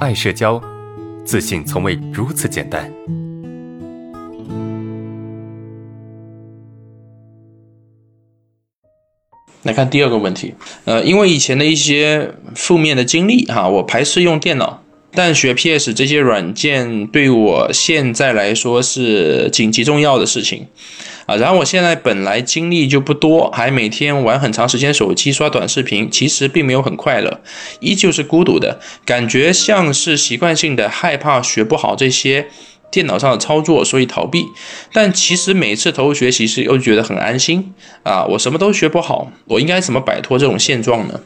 爱社交，自信从未如此简单。来看第二个问题，呃，因为以前的一些负面的经历哈，我排斥用电脑，但学 PS 这些软件对我现在来说是紧急重要的事情啊。然后我现在本来精力就不多，还每天玩很长时间手机刷短视频，其实并没有很快乐，依旧是孤独的感觉，像是习惯性的害怕学不好这些。电脑上的操作，所以逃避。但其实每次投入学习时，又觉得很安心啊！我什么都学不好，我应该怎么摆脱这种现状呢？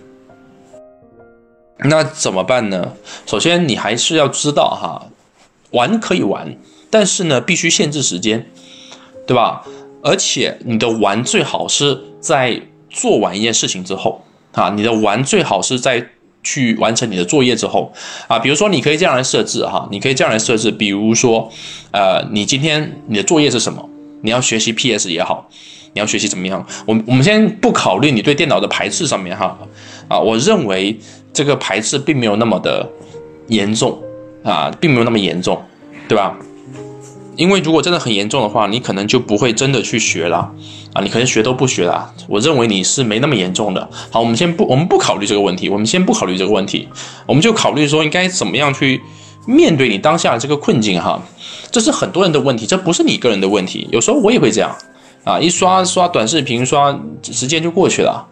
那怎么办呢？首先，你还是要知道哈，玩可以玩，但是呢，必须限制时间，对吧？而且你的玩最好是在做完一件事情之后啊，你的玩最好是在。去完成你的作业之后，啊，比如说你可以这样来设置哈，你可以这样来设置，比如说，呃，你今天你的作业是什么？你要学习 PS 也好，你要学习怎么样？我我们先不考虑你对电脑的排斥上面哈，啊，我认为这个排斥并没有那么的严重啊，并没有那么严重，对吧？因为如果真的很严重的话，你可能就不会真的去学了啊，你可能学都不学了。我认为你是没那么严重的。好，我们先不，我们不考虑这个问题，我们先不考虑这个问题，我们就考虑说应该怎么样去面对你当下的这个困境哈。这是很多人的问题，这不是你个人的问题。有时候我也会这样啊，一刷刷短视频，刷时间就过去了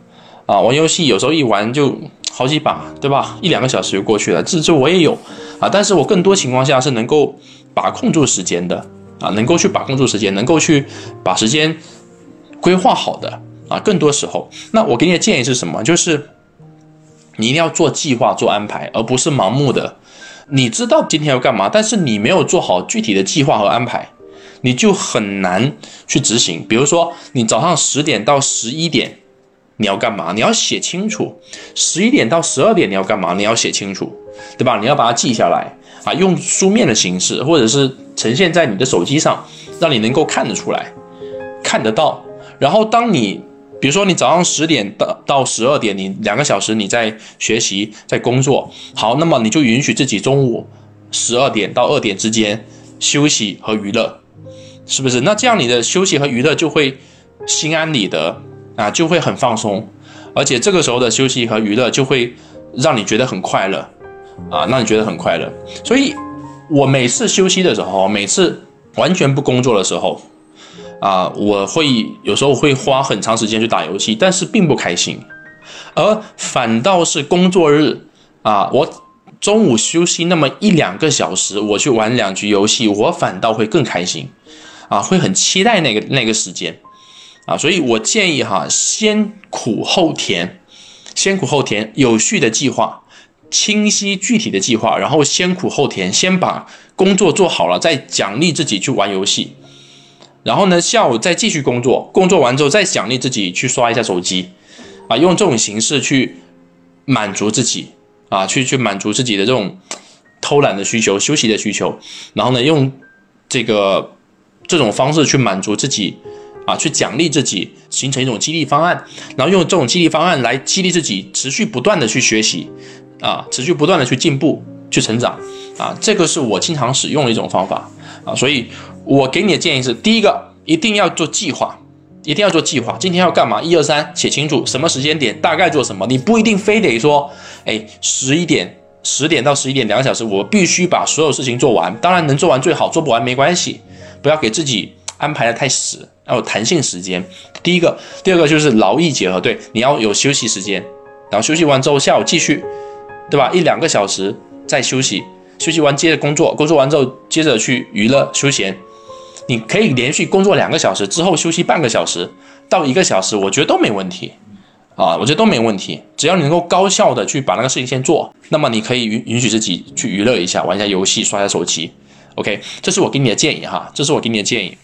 啊。玩游戏有时候一玩就好几把，对吧？一两个小时就过去了，这这我也有啊。但是我更多情况下是能够。把控住时间的啊，能够去把控住时间，能够去把时间规划好的啊，更多时候，那我给你的建议是什么？就是你一定要做计划、做安排，而不是盲目的。你知道今天要干嘛，但是你没有做好具体的计划和安排，你就很难去执行。比如说，你早上十点到十一点你要干嘛？你要写清楚。十一点到十二点你要干嘛？你要写清楚，对吧？你要把它记下来。啊，用书面的形式，或者是呈现在你的手机上，让你能够看得出来，看得到。然后，当你比如说你早上十点到到十二点，你两个小时你在学习，在工作，好，那么你就允许自己中午十二点到二点之间休息和娱乐，是不是？那这样你的休息和娱乐就会心安理得啊，就会很放松，而且这个时候的休息和娱乐就会让你觉得很快乐。啊，让你觉得很快乐。所以，我每次休息的时候，每次完全不工作的时候，啊，我会有时候会花很长时间去打游戏，但是并不开心。而反倒是工作日，啊，我中午休息那么一两个小时，我去玩两局游戏，我反倒会更开心，啊，会很期待那个那个时间，啊，所以我建议哈，先苦后甜，先苦后甜，有序的计划。清晰具体的计划，然后先苦后甜，先把工作做好了，再奖励自己去玩游戏。然后呢，下午再继续工作，工作完之后再奖励自己去刷一下手机，啊，用这种形式去满足自己，啊，去去满足自己的这种偷懒的需求、休息的需求。然后呢，用这个这种方式去满足自己，啊，去奖励自己，形成一种激励方案。然后用这种激励方案来激励自己，持续不断的去学习。啊，持续不断的去进步、去成长，啊，这个是我经常使用的一种方法，啊，所以我给你的建议是：第一个，一定要做计划，一定要做计划，今天要干嘛？一二三，写清楚，什么时间点，大概做什么？你不一定非得说，哎，十一点、十点到十一点两个小时，我必须把所有事情做完。当然能做完最好，做不完没关系，不要给自己安排的太死，要有弹性时间。第一个，第二个就是劳逸结合，对，你要有休息时间，然后休息完之后下午继续。对吧？一两个小时再休息，休息完接着工作，工作完之后接着去娱乐休闲。你可以连续工作两个小时之后休息半个小时到一个小时，我觉得都没问题啊，我觉得都没问题。只要你能够高效的去把那个事情先做，那么你可以允允许自己去娱乐一下，玩一下游戏，刷一下手机。OK，这是我给你的建议哈，这是我给你的建议。